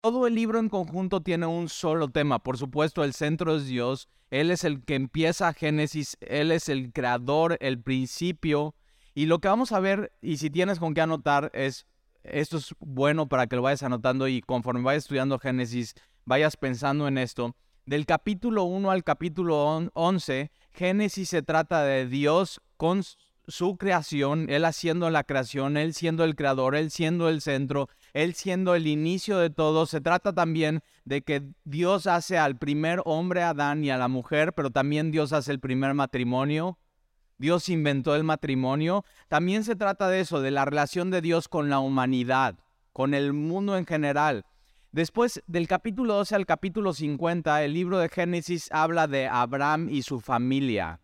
todo el libro en conjunto tiene un solo tema. Por supuesto, el centro es Dios. Él es el que empieza Génesis. Él es el creador, el principio. Y lo que vamos a ver, y si tienes con qué anotar, es, esto es bueno para que lo vayas anotando y conforme vayas estudiando Génesis, vayas pensando en esto. Del capítulo 1 al capítulo 11, Génesis se trata de Dios con su creación, Él haciendo la creación, Él siendo el creador, Él siendo el centro, Él siendo el inicio de todo. Se trata también de que Dios hace al primer hombre Adán y a la mujer, pero también Dios hace el primer matrimonio. Dios inventó el matrimonio. También se trata de eso, de la relación de Dios con la humanidad, con el mundo en general. Después del capítulo 12 al capítulo 50, el libro de Génesis habla de Abraham y su familia.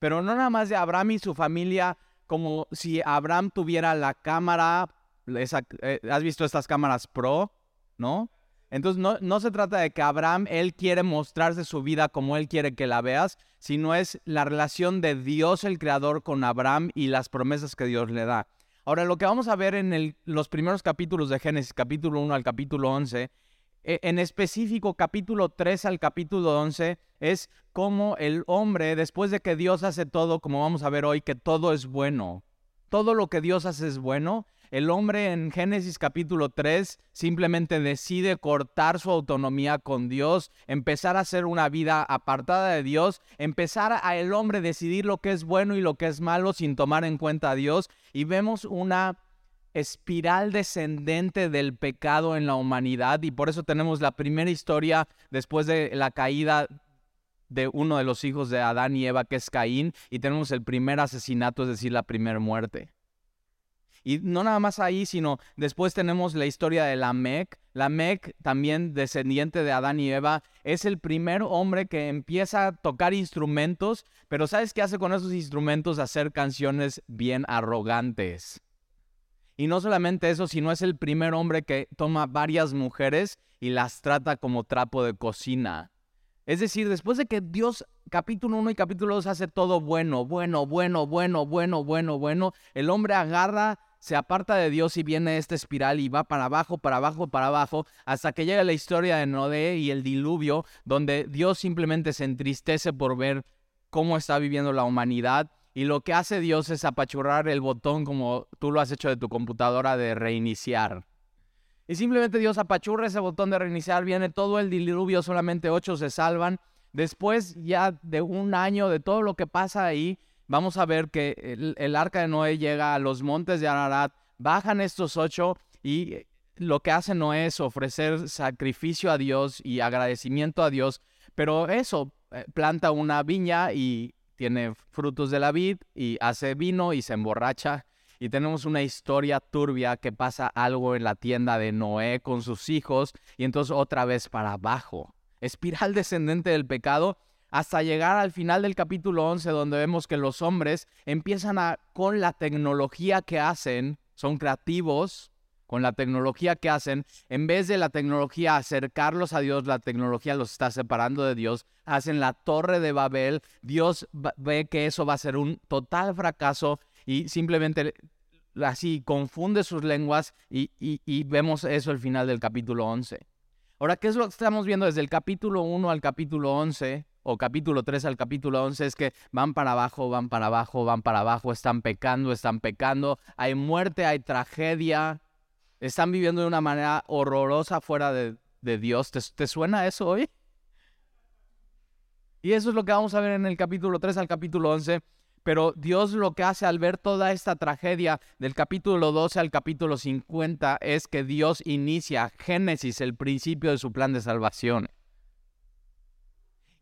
Pero no nada más de Abraham y su familia como si Abraham tuviera la cámara, eh, ¿has visto estas cámaras pro? ¿No? Entonces no, no, se trata de que Abraham, él quiere mostrarse su vida como él quiere que la veas, sino es la relación de Dios el Creador con Abraham y las promesas que Dios le da. Ahora, lo que vamos a ver en los primeros capítulos de Génesis, capítulo 1 al capítulo 11, e, en específico capítulo 3 al capítulo 11 es cómo el hombre, después de que Dios hace todo, como vamos a ver hoy, que todo es bueno, todo lo que Dios hace es bueno, el hombre en Génesis capítulo 3 simplemente decide cortar su autonomía con Dios, empezar a hacer una vida apartada de Dios, empezar a el hombre decidir lo que es bueno y lo que es malo sin tomar en cuenta a Dios y vemos una espiral descendente del pecado en la humanidad y por eso tenemos la primera historia después de la caída de uno de los hijos de Adán y Eva, que es Caín, y tenemos el primer asesinato, es decir, la primera muerte. Y no nada más ahí, sino después tenemos la historia de Lamec. Lamec, también descendiente de Adán y Eva, es el primer hombre que empieza a tocar instrumentos, pero ¿sabes qué hace con esos instrumentos? Hacer canciones bien arrogantes. Y no solamente eso, sino es el primer hombre que toma varias mujeres y las trata como trapo de cocina. Es decir, después de que Dios capítulo 1 y capítulo 2 hace todo bueno, bueno, bueno, bueno, bueno, bueno, bueno, el hombre agarra, se aparta de Dios y viene esta espiral y va para abajo, para abajo, para abajo, hasta que llega la historia de Noé y el diluvio, donde Dios simplemente se entristece por ver cómo está viviendo la humanidad y lo que hace Dios es apachurrar el botón como tú lo has hecho de tu computadora de reiniciar. Y simplemente Dios apachurra ese botón de reiniciar, viene todo el diluvio, solamente ocho se salvan. Después ya de un año de todo lo que pasa ahí, vamos a ver que el, arca de Noé llega a los montes de Ararat, bajan estos ocho y lo que hace Noé es ofrecer sacrificio a Dios y agradecimiento a Dios, pero eso, eh, planta una viña y tiene frutos de la vid y hace vino y se emborracha. Y tenemos una historia turbia que pasa algo en la tienda de Noé con sus hijos y entonces otra vez para abajo. Espiral descendente del pecado hasta llegar al final del capítulo 11 donde vemos que los hombres empiezan a, con la tecnología que hacen, son creativos, con la tecnología que hacen, en vez de la tecnología acercarlos a Dios, la tecnología los está separando de Dios, hacen la torre de Babel, Dios ve que eso va a ser un total fracaso y simplemente así confunde sus lenguas y, y vemos eso al final del capítulo 11. Ahora, ¿qué es lo que estamos viendo desde el capítulo 1 al capítulo 11? o capítulo 3 al capítulo 11 es que van para abajo, van para abajo, van para abajo, están pecando, están pecando, hay muerte, hay tragedia, están viviendo de una manera horrorosa fuera de, Dios. ¿Te, suena eso hoy? Y eso es lo que vamos a ver en el capítulo 3 al capítulo 11. Pero Dios lo que hace al ver toda esta tragedia del capítulo 12 al capítulo 50 es que Dios inicia Génesis, el principio de su plan de salvación.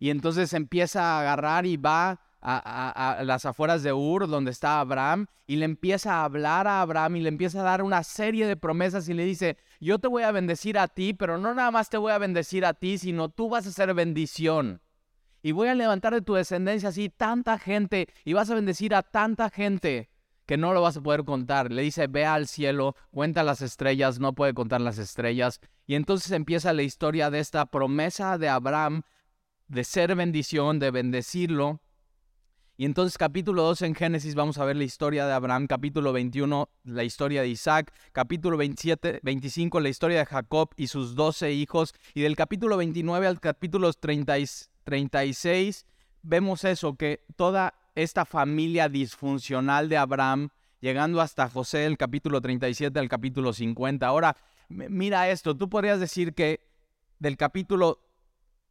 Y entonces empieza a agarrar y va a, las afueras de Ur, donde está Abraham, y le empieza a hablar a Abraham y le empieza a dar una serie de promesas y le dice, yo te voy a bendecir a ti, pero no nada más te voy a bendecir a ti, sino tú vas a ser bendición. Y voy a levantar de tu descendencia así tanta gente y vas a bendecir a tanta gente que no lo vas a poder contar. Le dice, ve al cielo, cuenta las estrellas, no puede contar las estrellas. Y entonces empieza la historia de esta promesa de Abraham de ser bendición, de bendecirlo. Y entonces capítulo 2 en Génesis vamos a ver la historia de Abraham, capítulo 21 la historia de Isaac, capítulo 27, 25 la historia de Jacob y sus 12 hijos, y del capítulo 29 al capítulo 30, 36 vemos eso, que toda esta familia disfuncional de Abraham, llegando hasta José, el capítulo 37 al capítulo 50. Ahora, mira esto, tú podrías decir que del capítulo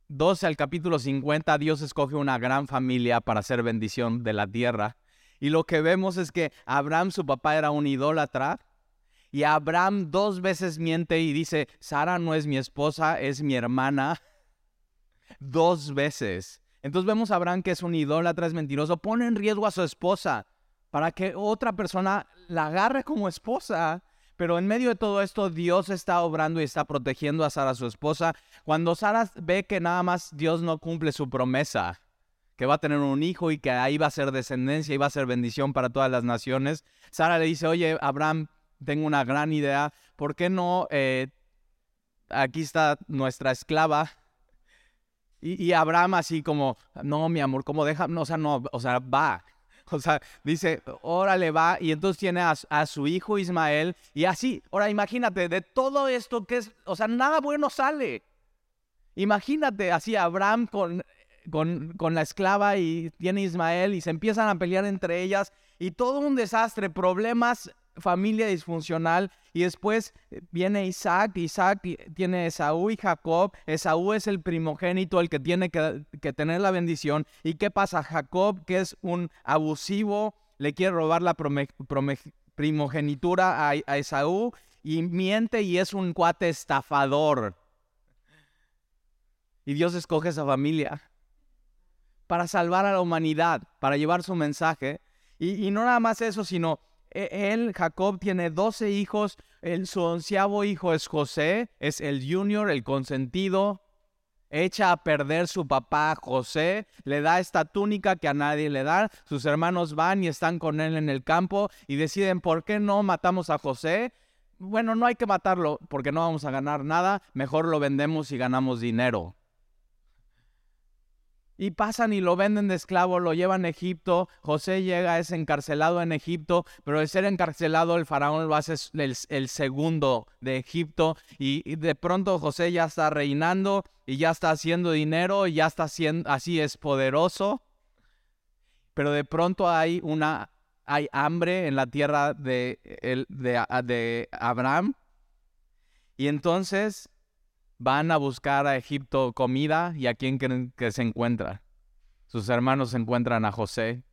12 al capítulo 50, Dios escoge una gran familia para hacer bendición de la tierra. Y lo que vemos es que Abraham, su papá, era un idólatra. Y Abraham dos veces miente y dice, Sara no es mi esposa, es mi hermana. Dos veces. Entonces vemos a Abraham que es un idólatra, es mentiroso, pone en riesgo a su esposa para que otra persona la agarre como esposa. Pero en medio de todo esto, Dios está obrando y está protegiendo a Sara, su esposa. Cuando Sara ve que nada más Dios no cumple su promesa, que va a tener un hijo y que ahí va a ser descendencia y va a ser bendición para todas las naciones, Sara le dice, oye, Abraham, tengo una gran idea, ¿por qué no? Eh, aquí está nuestra esclava. Y, y, Abraham así como, no, mi amor, ¿cómo deja? No, o sea, no, o sea, va. O sea, dice, órale va, y entonces tiene a, su hijo Ismael, y así, ahora imagínate, de todo esto que es, o sea, nada bueno sale. Imagínate así Abraham con, con, con la esclava y tiene Ismael y se empiezan a pelear entre ellas y todo un desastre, problemas familia disfuncional y después eh, viene Isaac, Isaac tiene Esaú y Jacob, Esaú es el primogénito, el que tiene que, tener la bendición. ¿Y qué pasa? Jacob, que es un abusivo, le quiere robar la primogenitura a, Esaú y miente y es un cuate estafador. Y Dios escoge esa familia para salvar a la humanidad, para llevar su mensaje. Y, y no nada más eso, sino él, Jacob, tiene 12 hijos. El, su onceavo hijo es José, es el junior, el consentido. Echa a perder su papá José, le da esta túnica que a nadie le da. Sus hermanos van y están con él en el campo y deciden, ¿por qué no matamos a José? Bueno, no hay que matarlo porque no vamos a ganar nada, mejor lo vendemos y ganamos dinero. Y pasan y lo venden de esclavo, lo llevan a Egipto. José llega, es encarcelado en Egipto, pero de ser encarcelado el faraón lo hace el, segundo de Egipto. Y, de pronto José ya está reinando y ya está haciendo dinero, y ya está haciendo, así es poderoso. Pero de pronto hay una, hay hambre en la tierra de, de, de Abraham. Y entonces van a buscar a Egipto comida y a quién creen que se encuentra. Sus hermanos encuentran a José.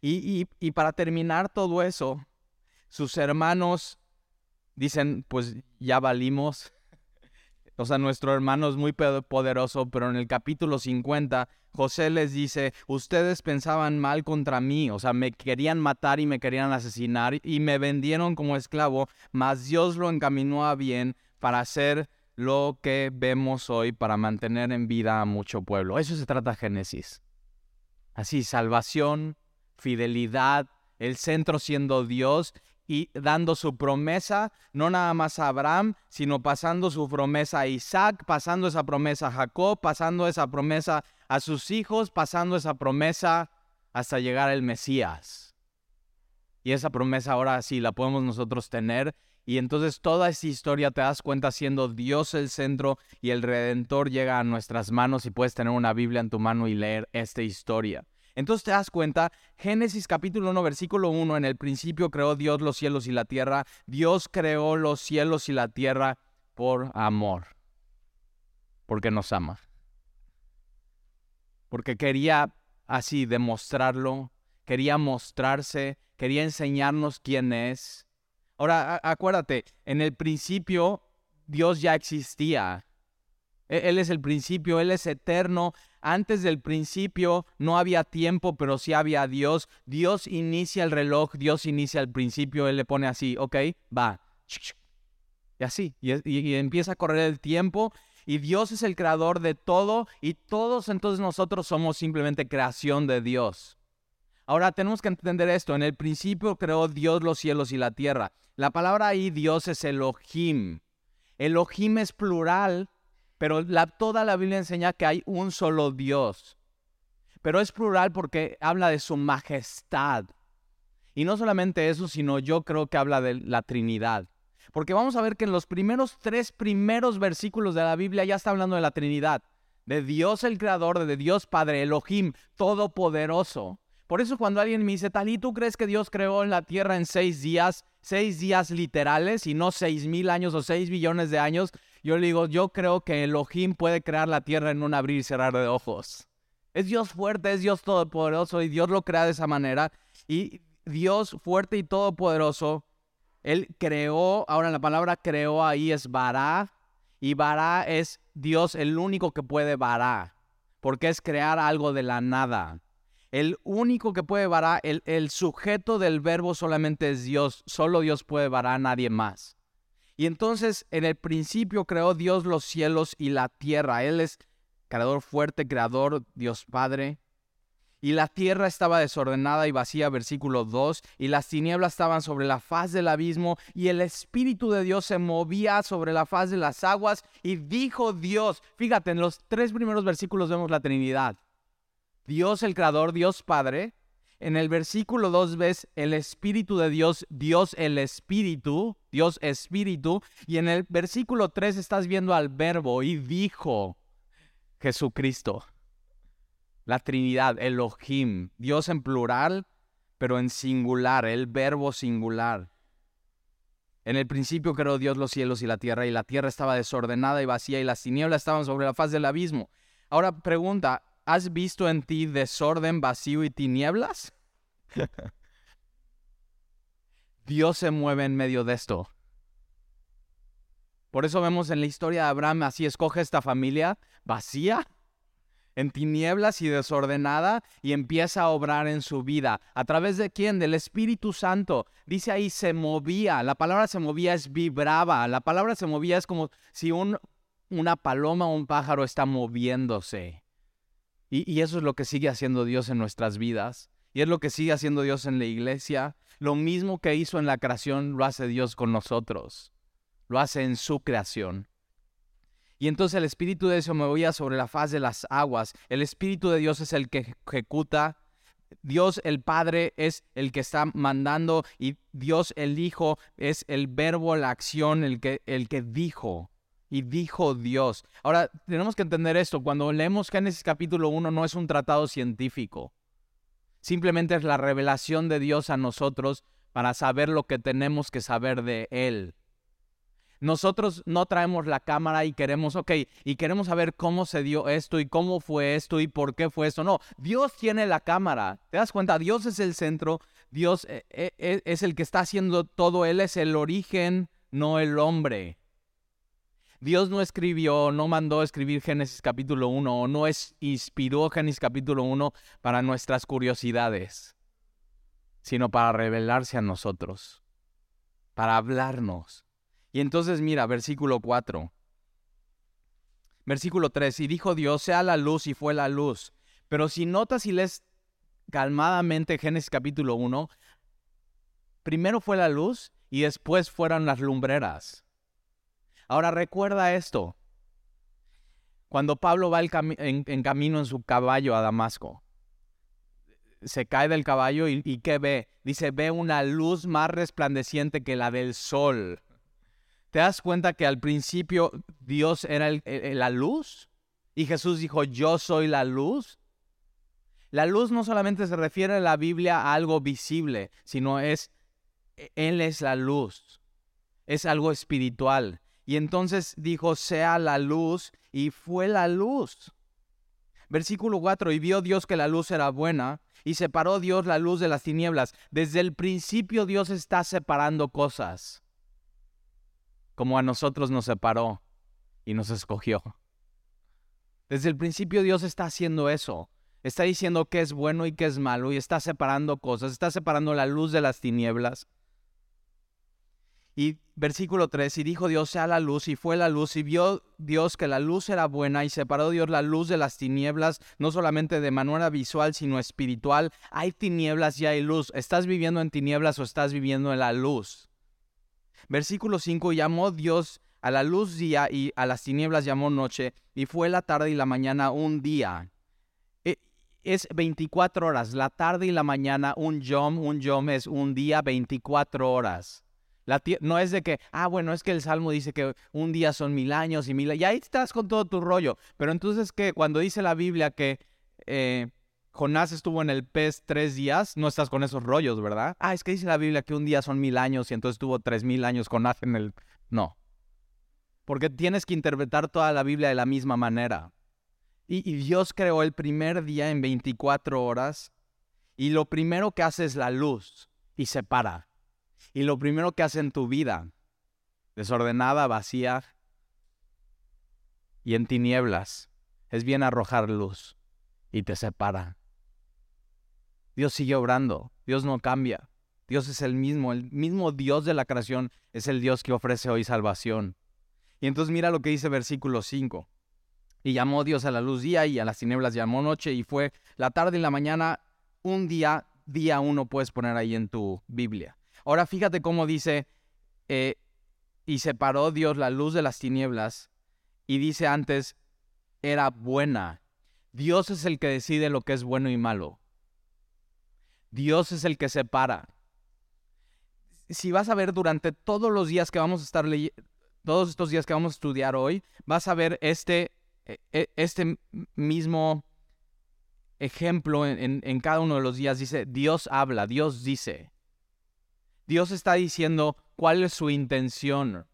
Y, y, para terminar todo eso, sus hermanos dicen, pues ya valimos. O sea, nuestro hermano es muy poderoso, pero en el capítulo 50, José les dice, ustedes pensaban mal contra mí, o sea, me querían matar y me querían asesinar y me vendieron como esclavo, mas Dios lo encaminó a bien para hacer lo que vemos hoy, para mantener en vida a mucho pueblo. Eso se trata Génesis. Así, salvación, fidelidad, el centro siendo Dios y dando su promesa, no nada más a Abraham, sino pasando su promesa a Isaac, pasando esa promesa a Jacob, pasando esa promesa a sus hijos, pasando esa promesa hasta llegar al Mesías. Y esa promesa ahora sí la podemos nosotros tener y entonces toda esta historia te das cuenta siendo Dios el centro y el Redentor llega a nuestras manos y puedes tener una Biblia en tu mano y leer esta historia. Entonces te das cuenta, Génesis capítulo 1, versículo 1, en el principio creó Dios los cielos y la tierra. Dios creó los cielos y la tierra por amor, porque nos ama. Porque quería así demostrarlo, quería mostrarse, quería enseñarnos quién es Ahora, acuérdate, en el principio Dios ya existía. E-, él es el principio, Él es eterno. Antes del principio no había tiempo, pero sí había Dios. Dios inicia el reloj, Dios inicia el principio, Él le pone así, ok, va. Y así, y, empieza a correr el tiempo. Y Dios es el creador de todo y todos entonces nosotros somos simplemente creación de Dios. Ahora tenemos que entender esto. En el principio creó Dios los cielos y la tierra. La palabra ahí Dios es Elohim. Elohim es plural, pero toda la Biblia enseña que hay un solo Dios. pero es plural porque habla de su majestad. Y no solamente eso, sino yo creo que habla de la Trinidad. Porque vamos a ver que en los primeros tres primeros versículos de la Biblia ya está hablando de la Trinidad. De Dios el Creador, de Dios Padre, Elohim, Todopoderoso. Por eso cuando alguien me dice, Talí, ¿tú crees que Dios creó la tierra en seis días? Seis días literales y no seis mil años o seis billones de años. Yo le digo, yo creo que Elohim puede crear la tierra en un abrir y cerrar de ojos. Es Dios fuerte, es Dios todopoderoso y Dios lo crea de esa manera. Y Dios fuerte y todopoderoso, Él creó, ahora la palabra creó ahí es vará, y vará es Dios el único que puede vará, porque es crear algo de la nada. El único que puede varar, el, sujeto del verbo solamente es Dios, solo Dios puede varar a nadie más. Y entonces en el principio creó Dios los cielos y la tierra. Él es creador fuerte, creador, Dios Padre. Y la tierra estaba desordenada y vacía, versículo 2, y las tinieblas estaban sobre la faz del abismo, y el Espíritu de Dios se movía sobre la faz de las aguas, y dijo Dios, fíjate, en los tres primeros versículos vemos la Trinidad. Dios el Creador, Dios Padre. En el versículo 2 ves el Espíritu de Dios, Dios el Espíritu, Dios Espíritu. Y en el versículo 3 estás viendo al verbo y dijo Jesucristo. La Trinidad, Elohim, Dios en plural, pero en singular, el verbo singular. En el principio creó Dios los cielos y la tierra, y la tierra estaba desordenada y vacía, y las tinieblas estaban sobre la faz del abismo. Ahora pregunta, ¿Has visto en ti desorden, vacío y tinieblas? Dios se mueve en medio de esto. Por eso vemos en la historia de Abraham, así escoge esta familia vacía, en tinieblas y desordenada, y empieza a obrar en su vida. ¿A través de quién? Del Espíritu Santo. Dice ahí, se movía. La palabra se movía es vibraba. La palabra se movía es como si un, una paloma o un pájaro está moviéndose. Y, eso es lo que sigue haciendo Dios en nuestras vidas. Y es lo que sigue haciendo Dios en la iglesia. Lo mismo que hizo en la creación lo hace Dios con nosotros. Lo hace en su creación. Y entonces el Espíritu de Dios se movía sobre la faz de las aguas. El Espíritu de Dios es el que ejecuta. Dios el Padre es el que está mandando y Dios el Hijo es el verbo, la acción, el que, el que dijo y dijo Dios. Ahora, tenemos que entender esto. Cuando leemos Génesis capítulo 1 no es un tratado científico. Simplemente es la revelación de Dios a nosotros para saber lo que tenemos que saber de Él. Nosotros no traemos la cámara y queremos, ok, y queremos saber cómo se dio esto y cómo fue esto y por qué fue esto. No, Dios tiene la cámara. ¿Te das cuenta? Dios es el centro, Dios eh, eh, es el que está haciendo todo, Él es el origen, no el hombre. Dios no escribió, no mandó escribir Génesis capítulo 1 o no es, inspiró Génesis capítulo 1 para nuestras curiosidades, sino para revelarse a nosotros, para hablarnos. Y entonces mira, versículo 4. Versículo 3, y dijo Dios, sea la luz y fue la luz. Pero si notas y lees calmadamente Génesis capítulo 1, primero fue la luz y después fueron las lumbreras. Ahora recuerda esto. Cuando Pablo va en, camino en su caballo a Damasco, se cae del caballo y, ¿qué ve? Dice, ve una luz más resplandeciente que la del sol. ¿Te das cuenta que al principio Dios era la luz? Y Jesús dijo, yo soy la luz. La luz no solamente se refiere en la Biblia a algo visible, sino es, Él es la luz. Es algo espiritual. Y entonces dijo, sea la luz, y fue la luz. Versículo 4, y vio Dios que la luz era buena, y separó Dios la luz de las tinieblas. Desde el principio Dios está separando cosas, como a nosotros nos separó y nos escogió. Desde el principio Dios está haciendo eso. Está diciendo qué es bueno y qué es malo, y está separando cosas, está separando la luz de las tinieblas. Y versículo 3, y dijo Dios sea la luz, y fue la luz, y vio Dios que la luz era buena, y separó Dios la luz de las tinieblas, no solamente de manera visual, sino espiritual. Hay tinieblas y hay luz. ¿Estás viviendo en tinieblas o estás viviendo en la luz? Versículo 5, llamó Dios a la luz día y a las tinieblas llamó noche, y fue la tarde y la mañana un día. E, es 24 horas, la tarde y la mañana, un yom, un yom es un día 24 horas. No es de que, ah, bueno, es que el Salmo dice que un día son mil años y mil y ahí estás con todo tu rollo. Pero entonces que cuando dice la Biblia que eh, Jonás estuvo en el pez tres días, no estás con esos rollos, ¿verdad? Ah, es que dice la Biblia que un día son mil años y entonces tuvo tres mil años Jonás en el... No. Porque tienes que interpretar toda la Biblia de la misma manera. Y, Dios creó el primer día en 24 horas y lo primero que hace es la luz y separa. Y lo primero que hace en tu vida, desordenada, vacía y en tinieblas, es bien arrojar luz y te separa. Dios sigue obrando, Dios no cambia. Dios es el mismo, el mismo Dios de la creación es el Dios que ofrece hoy salvación. Y entonces mira lo que dice versículo 5. Y llamó Dios a la luz día y a las tinieblas llamó noche y fue la tarde y la mañana, un día, día uno puedes poner ahí en tu Biblia. Ahora fíjate cómo dice, eh, y separó Dios la luz de las tinieblas y dice antes, era buena. Dios es el que decide lo que es bueno y malo. Dios es el que separa. Si vas a ver durante todos los días que vamos a estar todos estos días que vamos a estudiar hoy, vas a ver este e, e, este mismo ejemplo en, cada uno de los días dice, Dios habla, Dios dice. Dios está diciendo cuál es su intención.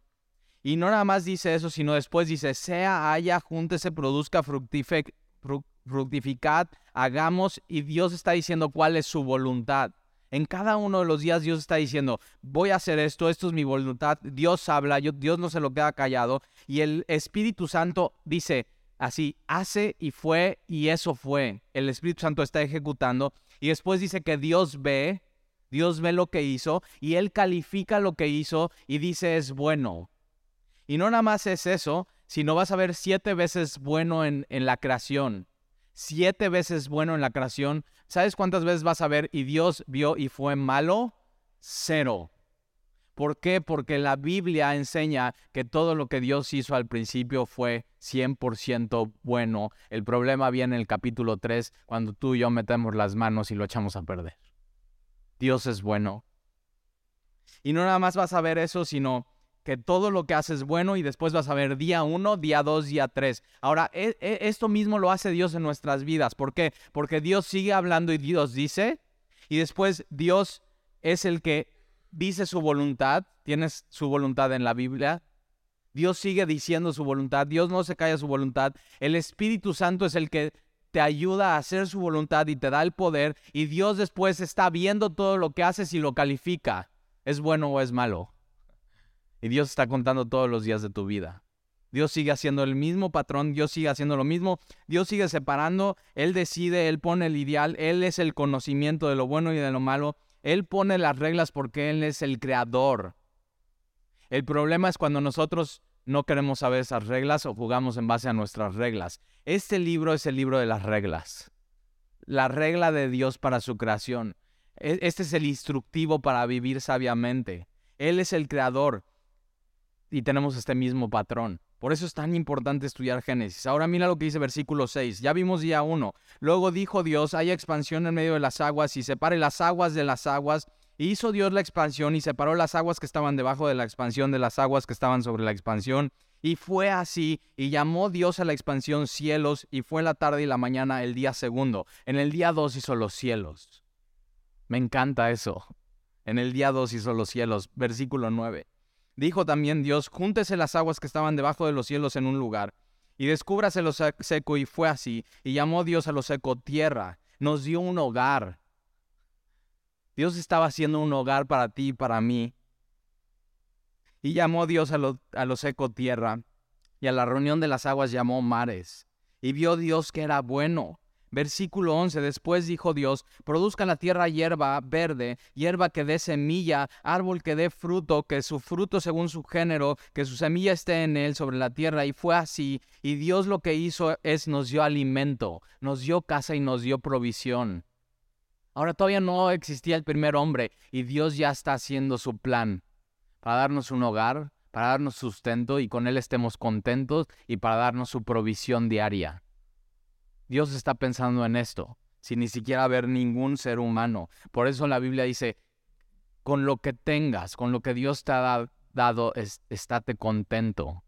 Y no nada más dice eso, sino después dice, sea, haya, júntese, produzca, fructificad, hagamos. Y Dios está diciendo cuál es su voluntad. En cada uno de los días Dios está diciendo, voy a hacer esto, esto es mi voluntad. Dios habla, Dios no se lo queda callado. Y el Espíritu Santo dice, Así, hace y fue y eso fue. El Espíritu Santo está ejecutando y después dice que Dios ve, Dios ve lo que hizo y Él califica lo que hizo y dice es bueno. Y no nada más es eso, sino vas a ver siete veces bueno en, en la creación. Siete veces bueno en la creación. ¿Sabes cuántas veces vas a ver y Dios vio y fue malo? Cero. ¿Por qué? Porque la Biblia enseña que todo lo que Dios hizo al principio fue 100% bueno. El problema viene en el capítulo 3, cuando tú y yo metemos las manos y lo echamos a perder. Dios es bueno. Y no nada más vas a ver eso, sino que todo lo que hace es bueno y después vas a ver día 1, día 2, día 3. Ahora, e, e, esto mismo lo hace Dios en nuestras vidas. ¿Por qué? Porque Dios sigue hablando y Dios dice, y después Dios es el que dice su voluntad, tienes su voluntad en la Biblia. Dios sigue diciendo su voluntad, Dios no se calla su voluntad. El Espíritu Santo es el que te ayuda a hacer su voluntad y te da el poder y Dios después está viendo todo lo que haces y lo califica. ¿Es bueno o es malo? Y Dios está contando todos los días de tu vida. Dios sigue haciendo el mismo patrón, Dios sigue haciendo lo mismo, Dios sigue separando, Él decide, Él pone el ideal, Él es el conocimiento de lo bueno y de lo malo, él pone las reglas porque Él es el creador. El problema es cuando nosotros no queremos saber esas reglas o jugamos en base a nuestras reglas. Este libro es el libro de las reglas. La regla de Dios para su creación. E, este es el instructivo para vivir sabiamente. Él es el creador y tenemos este mismo patrón. Por eso es tan importante estudiar Génesis. Ahora mira lo que dice versículo 6. Ya vimos día 1. Luego dijo Dios, hay expansión en medio de las aguas y separe las aguas de las aguas. Y hizo Dios la expansión y separó las aguas que estaban debajo de la expansión de las aguas que estaban sobre la expansión. Y fue así, y llamó Dios a la expansión cielos, y fue la tarde y la mañana el día segundo. En el día 2 hizo los cielos. Me encanta eso. En el día 2 hizo los cielos. Versículo 9. Dijo también Dios, júntese las aguas que estaban debajo de los cielos en un lugar, y descúbrase lo seco, y fue así, y llamó Dios a lo seco tierra, nos dio un hogar. Dios estaba haciendo un hogar para ti y para mí. Y llamó Dios a lo, a seco tierra, y a la reunión de las aguas llamó mares. Y vio Dios que era bueno. Versículo 11. Después dijo Dios, produzca la tierra hierba verde, hierba que dé semilla, árbol que dé fruto, que su fruto según su género, que su semilla esté en él sobre la tierra. Y fue así. Y Dios lo que hizo es nos dio alimento, nos dio casa y nos dio provisión. Ahora todavía no existía el primer hombre y Dios ya está haciendo su plan para darnos un hogar, para darnos sustento y con él estemos contentos y para darnos su provisión diaria. Dios está pensando en esto. sin ni siquiera ver ningún ser humano. Por eso la Biblia dice, con lo que tengas, con lo que Dios te ha dado, estate contento.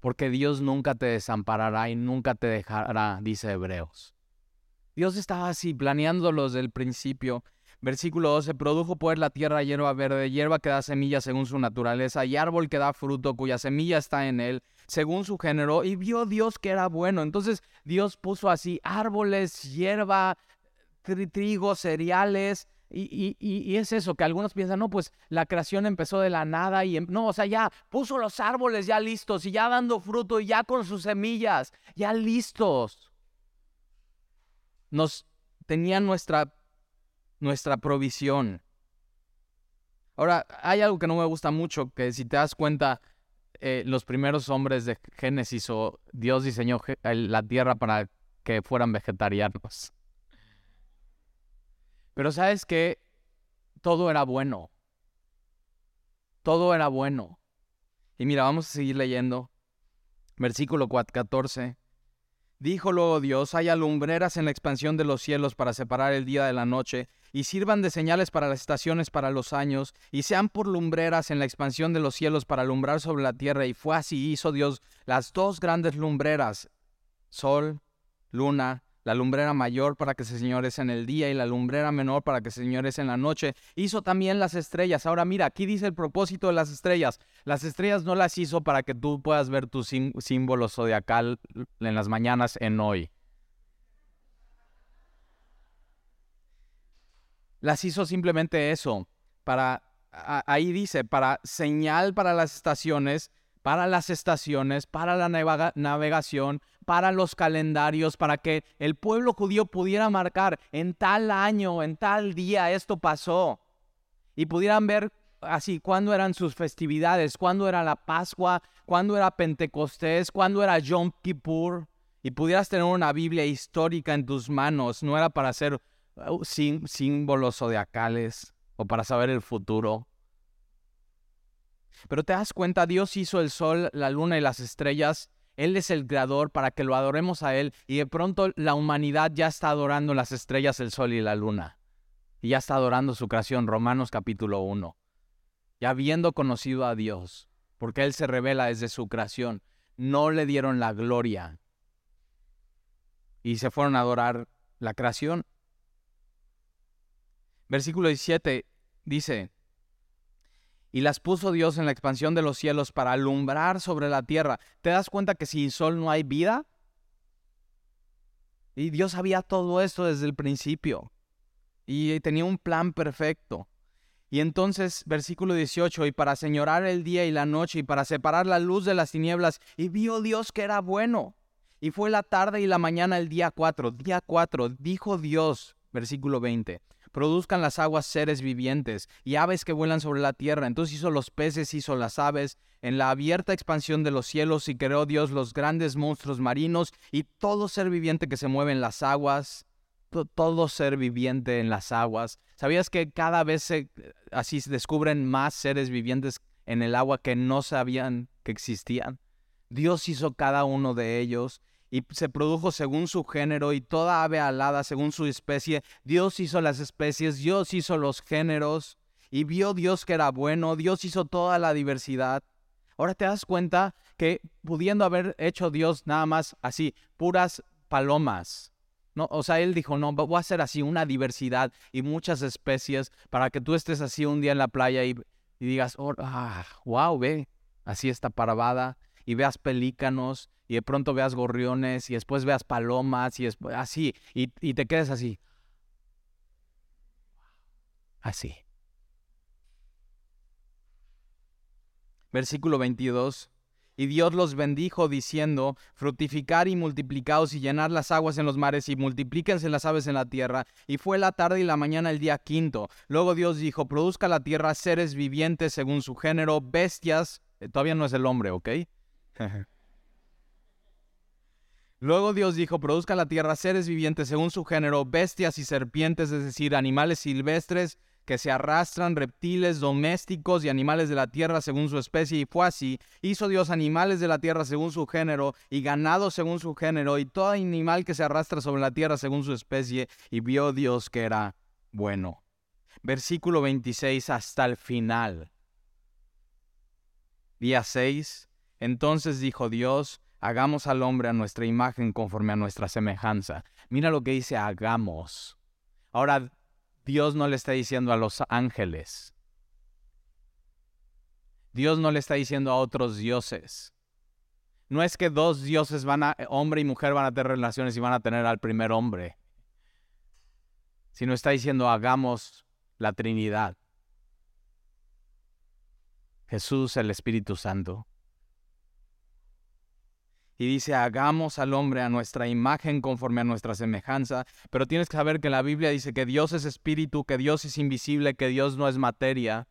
Porque Dios nunca te desamparará y nunca te dejará, dice Hebreos. Dios estaba así, planeándolos desde el principio. Versículo 12, produjo pues la tierra hierba verde, hierba que da semilla según su naturaleza, y árbol que da fruto cuya semilla está en él, según su género, y vio Dios que era bueno. Entonces Dios puso así árboles, hierba, trigo, cereales, y, y, es eso, que algunos piensan, no, pues la creación empezó de la nada y em-". no, o sea, ya puso los árboles ya listos y ya dando fruto y ya con sus semillas, ya listos. Nos tenían nuestra, nuestra provisión. Ahora, hay algo que no me gusta mucho, que si te das cuenta, eh, los primeros hombres de Génesis o Dios diseñó la tierra para que fueran vegetarianos. Pero sabes que todo era bueno. Todo era bueno. Y mira, vamos a seguir leyendo. Versículo 14. Dijo luego Dios, haya lumbreras en la expansión de los cielos para separar el día de la noche, y sirvan de señales para las estaciones para los años, y sean por lumbreras en la expansión de los cielos para alumbrar sobre la tierra. Y fue así, hizo Dios las dos grandes lumbreras, sol, luna la lumbrera mayor para que se señores en el día y la lumbrera menor para que se señores en la noche. Hizo también las estrellas. Ahora mira, aquí dice el propósito de las estrellas. Las estrellas no las hizo para que tú puedas ver tu símbolo zodiacal en las mañanas en hoy. Las hizo simplemente eso, para, ahí dice, para señal para las estaciones, para las estaciones, para la navegación, para los calendarios, para que el pueblo judío pudiera marcar en tal año, en tal día esto pasó. Y pudieran ver así cuándo eran sus festividades, cuándo era la Pascua, cuándo era Pentecostés, cuándo era Yom Kippur. Y pudieras tener una Biblia histórica en tus manos, no era para hacer uh, símbolos zodiacales o para saber el futuro. Pero te das cuenta, Dios hizo el sol, la luna y las estrellas él es el creador para que lo adoremos a Él y de pronto la humanidad ya está adorando las estrellas, el sol y la luna. Y ya está adorando su creación, Romanos capítulo 1. Ya habiendo conocido a Dios, porque Él se revela desde su creación, no le dieron la gloria y se fueron a adorar la creación. Versículo 17 dice, y las puso Dios en la expansión de los cielos para alumbrar sobre la tierra. ¿Te das cuenta que sin sol no hay vida? Y Dios sabía todo esto desde el principio. Y tenía un plan perfecto. Y entonces, versículo 18, y para señorar el día y la noche, y para separar la luz de las tinieblas, y vio Dios que era bueno. Y fue la tarde y la mañana el día 4. Día 4, dijo Dios, versículo 20 produzcan las aguas seres vivientes y aves que vuelan sobre la tierra. Entonces hizo los peces, hizo las aves, en la abierta expansión de los cielos y creó Dios los grandes monstruos marinos y todo ser viviente que se mueve en las aguas, todo ser viviente en las aguas. ¿Sabías que cada vez se, así se descubren más seres vivientes en el agua que no sabían que existían? Dios hizo cada uno de ellos y se produjo según su género y toda ave alada según su especie. Dios hizo las especies, Dios hizo los géneros y vio Dios que era bueno, Dios hizo toda la diversidad. Ahora te das cuenta que pudiendo haber hecho Dios nada más así, puras palomas. No, o sea, él dijo, no, voy a hacer así una diversidad y muchas especies para que tú estés así un día en la playa y, digas, oh, ah, wow, ve, así está parvada y veas pelícanos y de pronto veas gorriones y después veas palomas y después así y, y te quedes así. Así. Versículo 22. Y Dios los bendijo diciendo, fructificar y multiplicaos y llenar las aguas en los mares y multiplíquense las aves en la tierra. Y fue la tarde y la mañana el día quinto. Luego Dios dijo, produzca la tierra seres vivientes según su género, bestias, eh, todavía no es el hombre, ¿ok? Luego Dios dijo, produzca la tierra seres vivientes según su género, bestias y serpientes, es decir, animales silvestres que se arrastran, reptiles domésticos y animales de la tierra según su especie, y fue así. Hizo Dios animales de la tierra según su género, y ganado según su género, y todo animal que se arrastra sobre la tierra según su especie, y vio Dios que era bueno. Versículo 26 hasta el final. Día 6. Entonces dijo Dios, hagamos al hombre a nuestra imagen conforme a nuestra semejanza. Mira lo que dice hagamos. Ahora, Dios no le está diciendo a los ángeles. Dios no le está diciendo a otros dioses. No es que dos dioses van a, hombre y mujer van a tener relaciones y van a tener al primer hombre. Sino está diciendo hagamos la Trinidad. Jesús, el Espíritu Santo y dice, hagamos al hombre a nuestra imagen conforme a nuestra semejanza, pero tienes que saber que la Biblia dice que Dios es espíritu, que Dios es invisible, que Dios no es materia.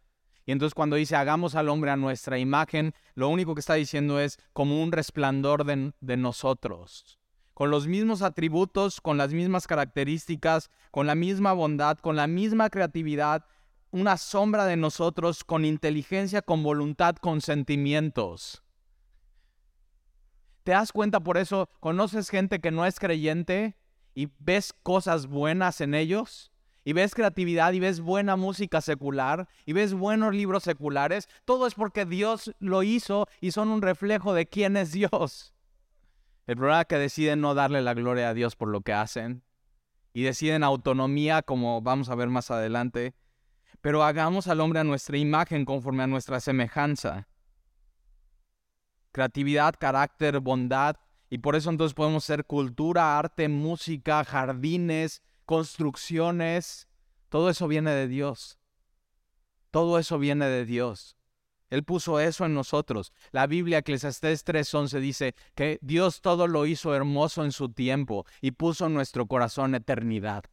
Y entonces cuando dice, hagamos al hombre a nuestra imagen, lo único que está diciendo es como un resplandor de, de nosotros, con los mismos atributos, con las mismas características, con la misma bondad, con la misma creatividad, una sombra de nosotros, con inteligencia, con voluntad, con sentimientos. ¿Te das cuenta por eso? ¿Conoces gente que no es creyente y ves cosas buenas en ellos? Y ves creatividad y ves buena música secular y ves buenos libros seculares. Todo es porque Dios lo hizo y son un reflejo de quién es Dios. El problema es que deciden no darle la gloria a Dios por lo que hacen y deciden autonomía, como vamos a ver más adelante. Pero hagamos al hombre a nuestra imagen conforme a nuestra semejanza creatividad, carácter, bondad. Y por eso entonces podemos ser cultura, arte, música, jardines, construcciones. Todo eso viene de Dios. Todo eso viene de Dios. Él puso eso en nosotros. La Biblia, Eclesiastés 3:11 dice que Dios todo lo hizo hermoso en su tiempo y puso en nuestro corazón eternidad.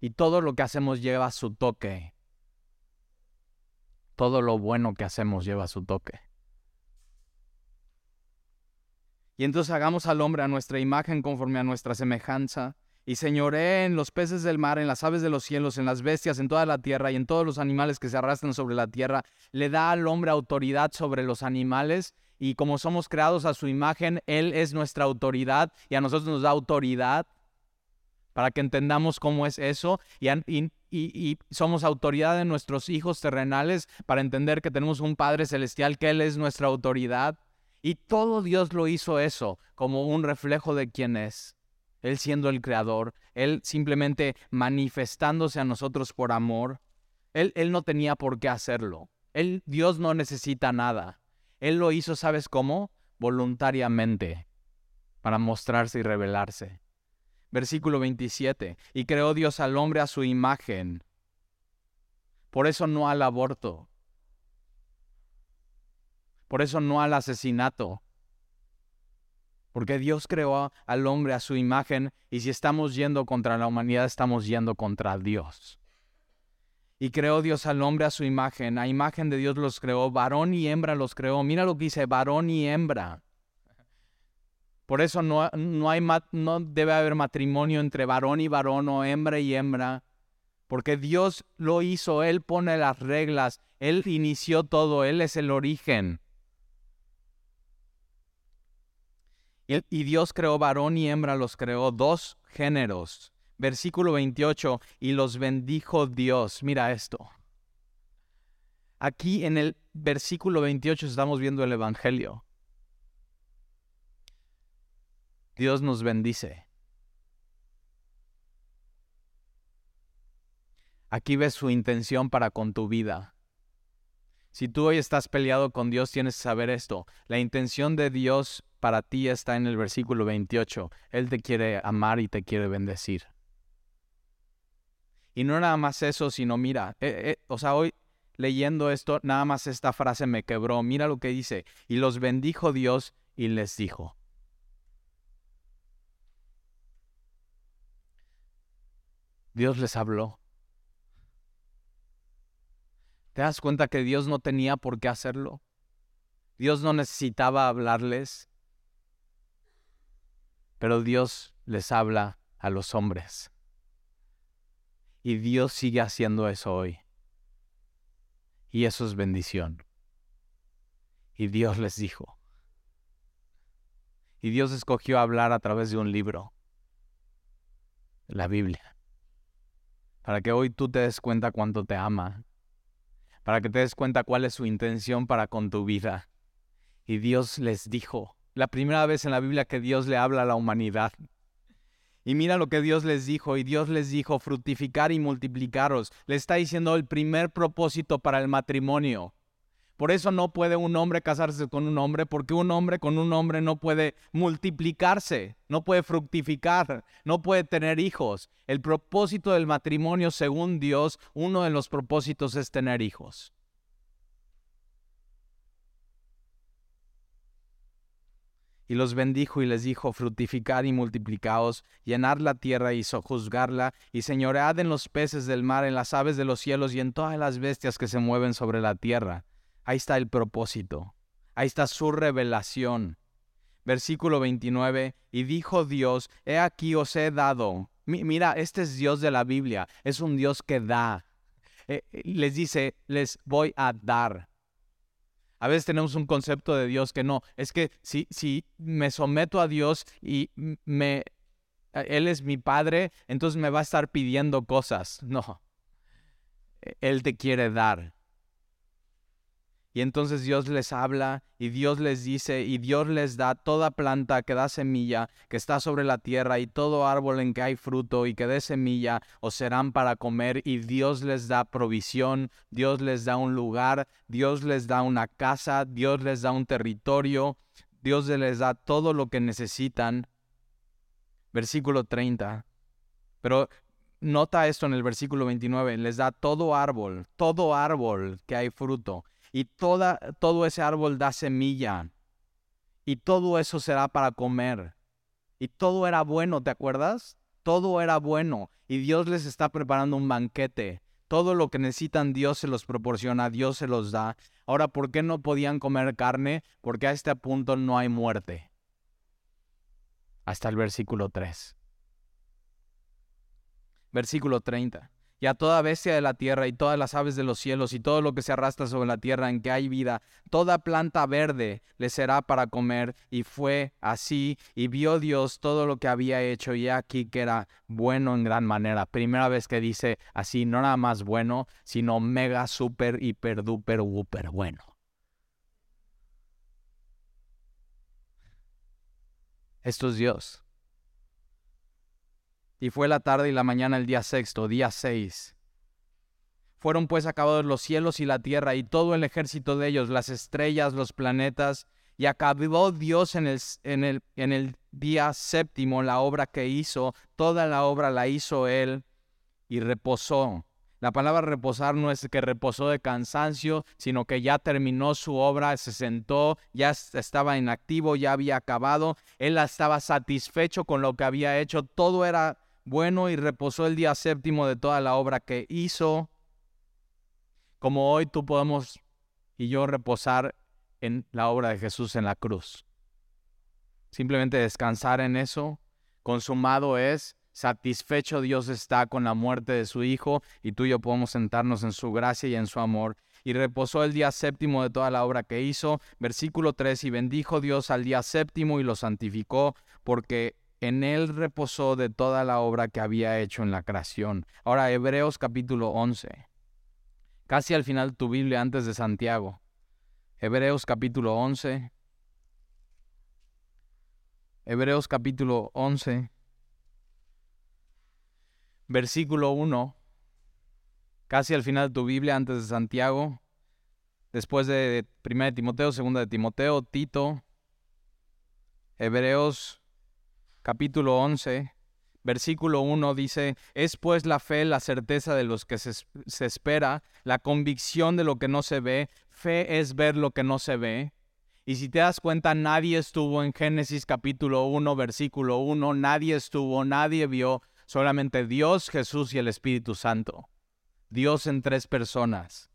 Y todo lo que hacemos lleva su toque. Todo lo bueno que hacemos lleva su toque. Y entonces hagamos al hombre a nuestra imagen conforme a nuestra semejanza, y señoré en los peces del mar, en las aves de los cielos, en las bestias, en toda la tierra y en todos los animales que se arrastran sobre la tierra. Le da al hombre autoridad sobre los animales, y como somos creados a su imagen, Él es nuestra autoridad, y a nosotros nos da autoridad para que entendamos cómo es eso, y, y somos autoridad de nuestros hijos terrenales para entender que tenemos un Padre celestial, que Él es nuestra autoridad. Y todo Dios lo hizo eso como un reflejo de quién es. Él siendo el creador, Él simplemente manifestándose a nosotros por amor. Él, él no tenía por qué hacerlo. Él, Dios no necesita nada. Él lo hizo, ¿sabes cómo? Voluntariamente, para mostrarse y revelarse. Versículo 27. Y creó Dios al hombre a su imagen. Por eso no al aborto. Por eso no al asesinato. Porque Dios creó al hombre a su imagen y si estamos yendo contra la humanidad, estamos yendo contra Dios. Y creó Dios al hombre a su imagen, a imagen de Dios los creó, varón y hembra los creó. Mira lo que dice, varón y hembra. Por eso no, no, hay, no debe haber matrimonio entre varón y varón o hembra y hembra, porque Dios lo hizo, Él pone las reglas, Él inició todo, Él es el origen. Y Dios creó varón y hembra, los creó dos géneros. Versículo 28, y los bendijo Dios. Mira esto. Aquí en el versículo 28 estamos viendo el Evangelio. Dios nos bendice. Aquí ves su intención para con tu vida. Si tú hoy estás peleado con Dios, tienes que saber esto. La intención de Dios para ti está en el versículo 28. Él te quiere amar y te quiere bendecir. Y no nada más eso, sino mira, eh, eh, o sea, hoy leyendo esto, nada más esta frase me quebró. Mira lo que dice. Y los bendijo Dios y les dijo. Dios les habló. ¿Te das cuenta que Dios no tenía por qué hacerlo? Dios no necesitaba hablarles pero Dios les habla a los hombres. Y Dios sigue haciendo eso hoy. Y eso es bendición. Y Dios les dijo. Y Dios escogió hablar a través de un libro, la Biblia, para que hoy tú te des cuenta cuánto te ama, para que te des cuenta cuál es su intención para con tu vida. Y Dios les dijo, la primera vez en la Biblia que Dios le habla a la humanidad. Y mira lo que Dios les dijo, y Dios les dijo, fructificar y multiplicaros. Le está diciendo el primer propósito para el matrimonio. Por eso no puede un hombre casarse con un hombre, porque un hombre con un hombre no puede multiplicarse, no puede fructificar, no puede tener hijos. El propósito del matrimonio, según Dios, uno de los propósitos es tener hijos. Y los bendijo y les dijo, fructificad y multiplicaos, llenad la tierra y sojuzgarla, y señoread en los peces del mar, en las aves de los cielos y en todas las bestias que se mueven sobre la tierra. Ahí está el propósito, ahí está su revelación. Versículo 29, y dijo Dios, he aquí os he dado. mira, este es Dios de la Biblia, es un Dios que da. Eh, eh, les dice, les voy a dar. A veces tenemos un concepto de Dios que no, es que si, si me someto a Dios y me, Él es mi Padre, entonces me va a estar pidiendo cosas. No, Él te quiere dar. Y entonces Dios les habla y Dios les dice y Dios les da toda planta que da semilla, que está sobre la tierra y todo árbol en que hay fruto y que dé semilla, os serán para comer y Dios les da provisión, Dios les da un lugar, Dios les da una casa, Dios les da un territorio, Dios les da todo lo que necesitan. Versículo 30. Pero nota esto en el versículo 29, les da todo árbol, todo árbol que hay fruto y toda, todo ese árbol da semilla, y todo eso será para comer. Y todo era bueno, ¿te acuerdas? Todo era bueno, y Dios les está preparando un banquete. Todo lo que necesitan Dios se los proporciona, Dios se los da. Ahora, ¿por qué no podían comer carne? Porque a este punto no hay muerte. Hasta el versículo 3. Versículo 30 y a toda bestia de la tierra y todas las aves de los cielos y todo lo que se arrastra sobre la tierra en que hay vida, toda planta verde le será para comer. Y fue así, y vio Dios todo lo que había hecho, y aquí que era bueno en gran manera. Primera vez que dice así, no nada más bueno, sino mega, super, hiper, duper, whooper bueno. Esto es Dios. Y fue la tarde y la mañana el día sexto, día seis. Fueron pues acabados los cielos y la tierra y todo el ejército de ellos, las estrellas, los planetas, y acabó Dios en el, en el, en el día séptimo la obra que hizo, toda la obra la hizo Él y reposó. La palabra reposar no es que reposó de cansancio, sino que ya terminó su obra, se sentó, ya estaba inactivo, ya había acabado, él estaba satisfecho con lo que había hecho, todo era bueno y reposó el día séptimo de toda la obra que hizo. Como hoy tú podemos y yo reposar en la obra de Jesús en la cruz. Simplemente descansar en eso. Consumado es, satisfecho Dios está con la muerte de su Hijo y tú y yo podemos sentarnos en su gracia y en su amor. Y reposó el día séptimo de toda la obra que hizo. Versículo 3, y bendijo Dios al día séptimo y lo santificó porque en él reposó de toda la obra que había hecho en la creación. Ahora, Hebreos capítulo 11. Casi al final de tu Biblia antes de Santiago. Hebreos capítulo 11. Hebreos capítulo 11. Versículo 1. Casi al final de tu Biblia antes de Santiago. Después de 1 de Timoteo, 2 de Timoteo, Tito. Hebreos capítulo 11, versículo 1 dice, es pues la fe la certeza de los que se, se, espera, la convicción de lo que no se ve, fe es ver lo que no se ve. Y si te das cuenta, nadie estuvo en Génesis capítulo 1, versículo 1, nadie estuvo, nadie vio, solamente Dios, Jesús y el Espíritu Santo. Dios en tres personas.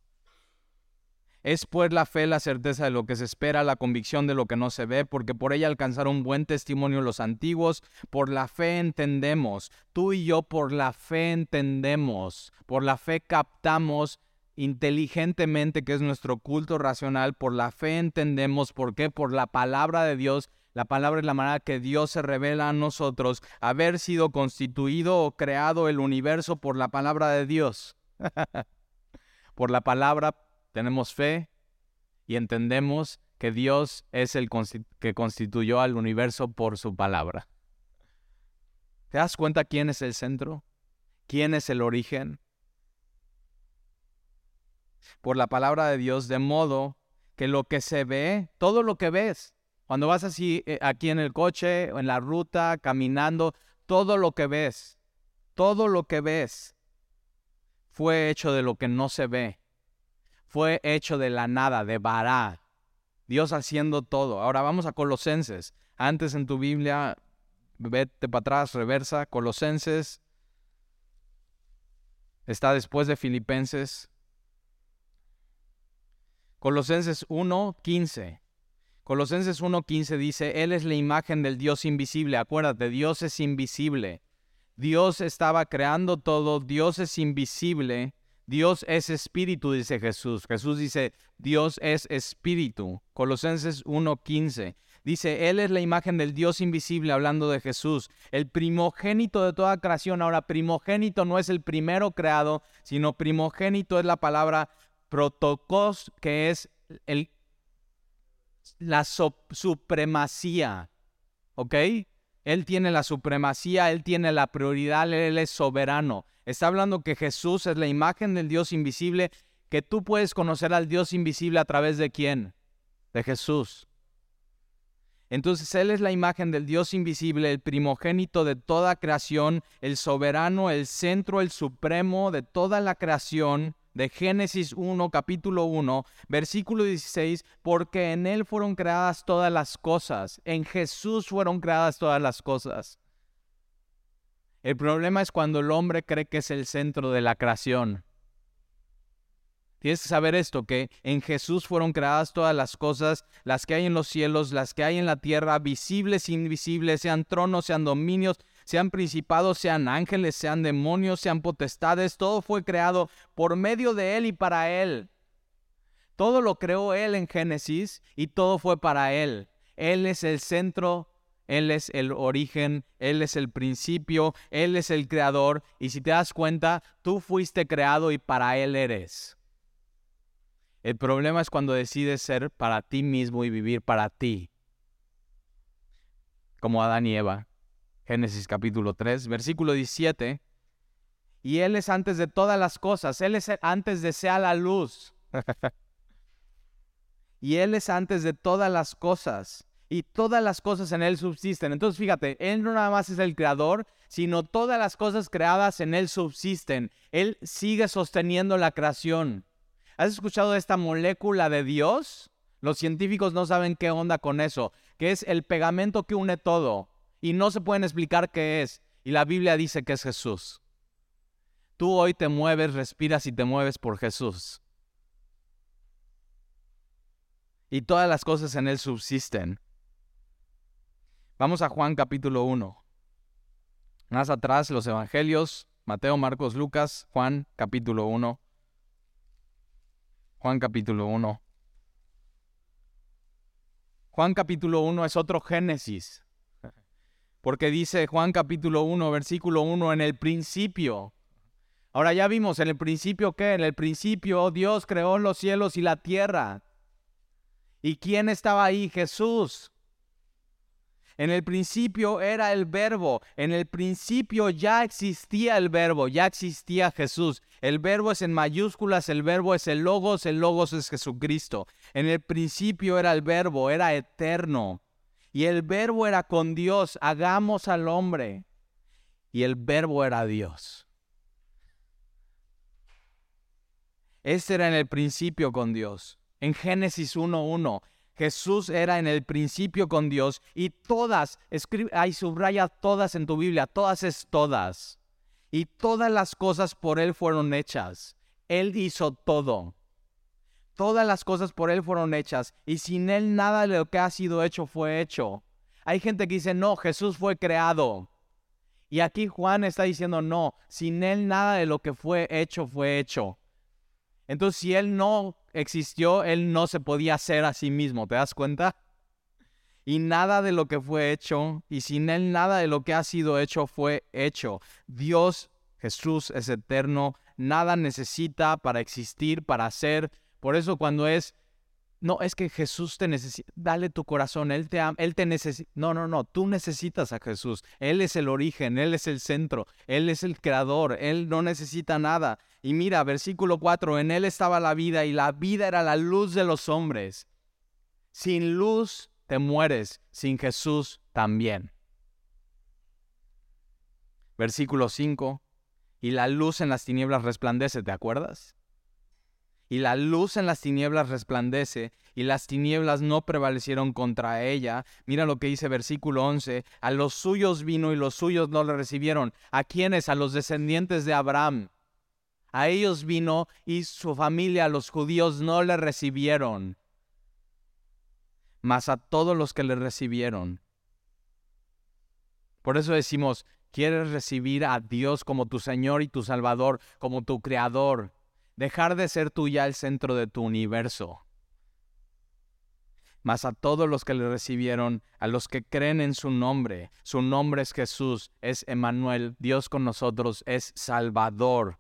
Es pues la fe la certeza de lo que se espera, la convicción de lo que no se ve, porque por ella alcanzaron buen testimonio los antiguos. Por la fe entendemos, tú y yo por la fe entendemos, por la fe captamos inteligentemente, que es nuestro culto racional, por la fe entendemos, ¿por qué? Por la palabra de Dios. La palabra es la manera que Dios se revela a nosotros, haber sido constituido o creado el universo por la palabra de Dios. por la palabra tenemos fe y entendemos que Dios es el que constituyó al universo por su palabra. ¿Te das cuenta quién es el centro? ¿Quién es el origen? Por la palabra de Dios, de modo que lo que se ve, todo lo que ves, cuando vas así eh, aquí en el coche en la ruta, caminando, todo lo que ves, todo lo que ves fue hecho de lo que no se ve fue hecho de la nada, de Bará. Dios haciendo todo. Ahora vamos a Colosenses. Antes en tu Biblia, vete para atrás, reversa. Colosenses está después de Filipenses. Colosenses 1:15. Colosenses 1:15 dice, Él es la imagen del Dios invisible. Acuérdate, Dios es invisible. Dios estaba creando todo, Dios es invisible Dios es espíritu, dice Jesús. Jesús dice, Dios es espíritu. Colosenses 1.15. Dice, Él es la imagen del Dios invisible, hablando de Jesús, el primogénito de toda creación. Ahora, primogénito no es el primero creado, sino primogénito es la palabra protocos, que es la supremacía. ¿Ok? Él tiene la supremacía, Él tiene la prioridad, Él es soberano. Está hablando que Jesús es la imagen del Dios invisible, que tú puedes conocer al Dios invisible a través de quién? De Jesús. Entonces Él es la imagen del Dios invisible, el primogénito de toda creación, el soberano, el centro, el supremo de toda la creación de Génesis 1, capítulo 1, versículo 16, porque en Él fueron creadas todas las cosas, en Jesús fueron creadas todas las cosas. El problema es cuando el hombre cree que es el centro de la creación. Tienes que saber esto, que en Jesús fueron creadas todas las cosas, las que hay en los cielos, las que hay en la tierra, visibles e invisibles, sean tronos, sean dominios, sean principados, sean ángeles, sean demonios, sean potestades, todo fue creado por medio de Él y para Él. Todo lo creó Él en Génesis y todo fue para Él. Él es el centro, Él es el origen, Él es el principio, Él es el creador. Y si te das cuenta, tú fuiste creado y para Él eres. El problema es cuando decides ser para ti mismo y vivir para ti, como Adán y Eva. Génesis capítulo 3, versículo 17. Y Él es antes de todas las cosas, Él es antes de sea la luz. y Él es antes de todas las cosas. Y todas las cosas en Él subsisten. Entonces fíjate, Él no nada más es el creador, sino todas las cosas creadas en Él subsisten. Él sigue sosteniendo la creación. ¿Has escuchado esta molécula de Dios? Los científicos no saben qué onda con eso, que es el pegamento que une todo y no se pueden explicar qué es. Y la Biblia dice que es Jesús. Tú hoy te mueves, respiras y te mueves por Jesús. Y todas las cosas en Él subsisten. Vamos a Juan capítulo 1. Más atrás los evangelios, Mateo, Marcos, Lucas, Juan capítulo 1. Juan capítulo 1. Juan capítulo 1 es otro Génesis. Porque dice Juan capítulo 1, versículo 1, en el principio. Ahora ya vimos, en el principio qué? En el principio Dios creó los cielos y la tierra. ¿Y quién estaba ahí? Jesús. En el principio era el verbo, en el principio ya existía el verbo, ya existía Jesús. El verbo es en mayúsculas, el verbo es el logos, el logos es Jesucristo. En el principio era el verbo, era eterno. Y el verbo era con Dios, hagamos al hombre. Y el verbo era Dios. Este era en el principio con Dios. En Génesis 1.1, Jesús era en el principio con Dios y todas, escribe, hay subraya todas en tu Biblia, todas es todas. Y todas las cosas por Él fueron hechas. Él hizo todo. Todas las cosas por Él fueron hechas y sin Él nada de lo que ha sido hecho fue hecho. Hay gente que dice, no, Jesús fue creado. Y aquí Juan está diciendo, no, sin Él nada de lo que fue hecho fue hecho. Entonces, si Él no existió, Él no se podía hacer a sí mismo, ¿te das cuenta? Y nada de lo que fue hecho, y sin Él nada de lo que ha sido hecho fue hecho. Dios, Jesús es eterno, nada necesita para existir, para ser, por eso cuando es, no, es que Jesús te necesita, dale tu corazón, Él te ama, Él te necesita. No, no, no, tú necesitas a Jesús. Él es el origen, Él es el centro, Él es el creador, Él no necesita nada. Y mira, versículo 4, en Él estaba la vida y la vida era la luz de los hombres. Sin luz te mueres, sin Jesús también. Versículo 5, y la luz en las tinieblas resplandece, ¿te acuerdas? Y la luz en las tinieblas resplandece, y las tinieblas no prevalecieron contra ella. Mira lo que dice versículo 11, a los suyos vino y los suyos no le recibieron. ¿A quiénes? A los descendientes de Abraham. A ellos vino y su familia, los judíos, no le recibieron. Mas a todos los que le recibieron. Por eso decimos, ¿quieres recibir a Dios como tu Señor y tu Salvador, como tu Creador? Dejar de ser tú ya el centro de tu universo. Mas a todos los que le recibieron, a los que creen en su nombre, su nombre es Jesús, es Emanuel, Dios con nosotros, es Salvador.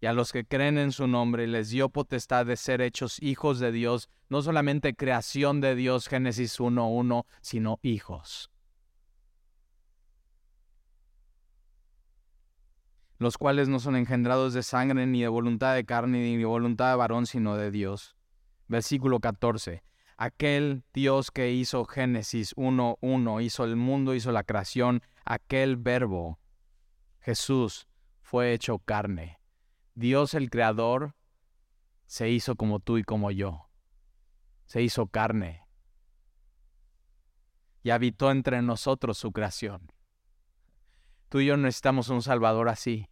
Y a los que creen en su nombre les dio potestad de ser hechos hijos de Dios, no solamente creación de Dios, Génesis 1.1, sino hijos. Los cuales no son engendrados de sangre, ni de voluntad de carne, ni de voluntad de varón, sino de Dios. Versículo 14. Aquel Dios que hizo Génesis 1.1, hizo el mundo, hizo la creación, aquel verbo, Jesús, fue hecho carne. Dios el Creador se hizo como tú y como yo. Se hizo carne. Y habitó entre nosotros su creación. Tú y yo necesitamos un Salvador así.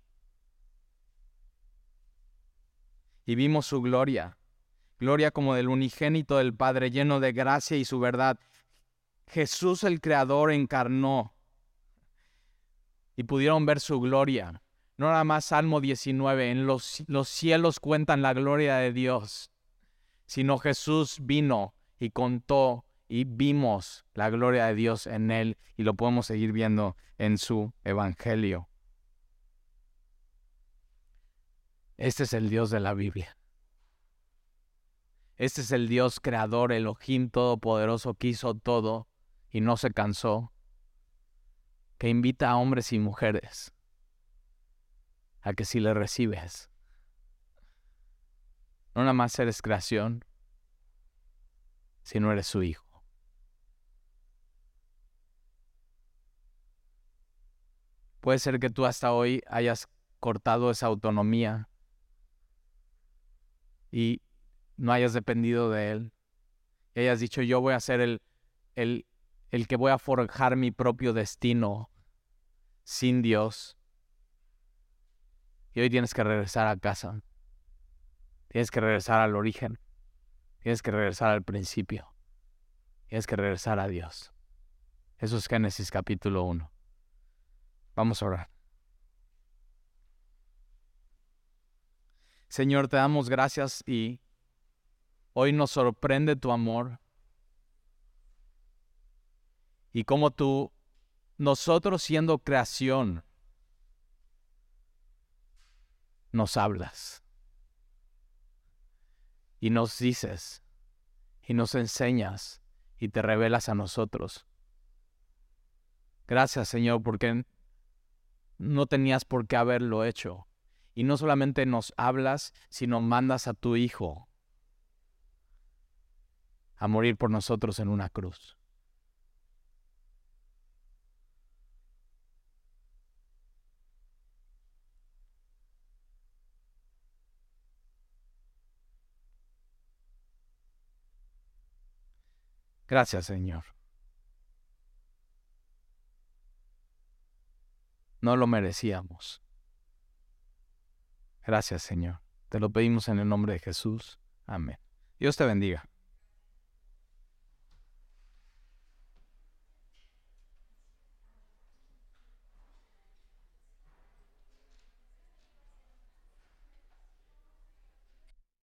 Y vimos su gloria, gloria como del unigénito del Padre, lleno de gracia y su verdad. Jesús el Creador encarnó y pudieron ver su gloria. No nada más Salmo 19, en los, los cielos cuentan la gloria de Dios, sino Jesús vino y contó y vimos la gloria de Dios en él y lo podemos seguir viendo en su evangelio. Este es el Dios de la Biblia. Este es el Dios creador, Elohim todopoderoso que hizo todo y no se cansó, que invita a hombres y mujeres a que si le recibes, no nada más eres creación, sino eres su hijo. Puede ser que tú hasta hoy hayas cortado esa autonomía y no hayas dependido de Él. Y hayas dicho, yo voy a ser el, el, el que voy a forjar mi propio destino sin Dios. Y hoy tienes que regresar a casa. Tienes que regresar al origen. Tienes que regresar al principio. Tienes que regresar a Dios. Eso es Génesis capítulo 1. Vamos a orar. Señor, te damos gracias y hoy nos sorprende tu amor y como tú, nosotros siendo creación, nos hablas y nos dices y nos enseñas y te revelas a nosotros. Gracias Señor porque no tenías por qué haberlo hecho y no solamente nos hablas, sino mandas a tu Hijo a morir por nosotros en una cruz. Gracias, Señor. No lo merecíamos. Gracias, Señor. Te lo pedimos en el nombre de Jesús. Amén. Dios te bendiga.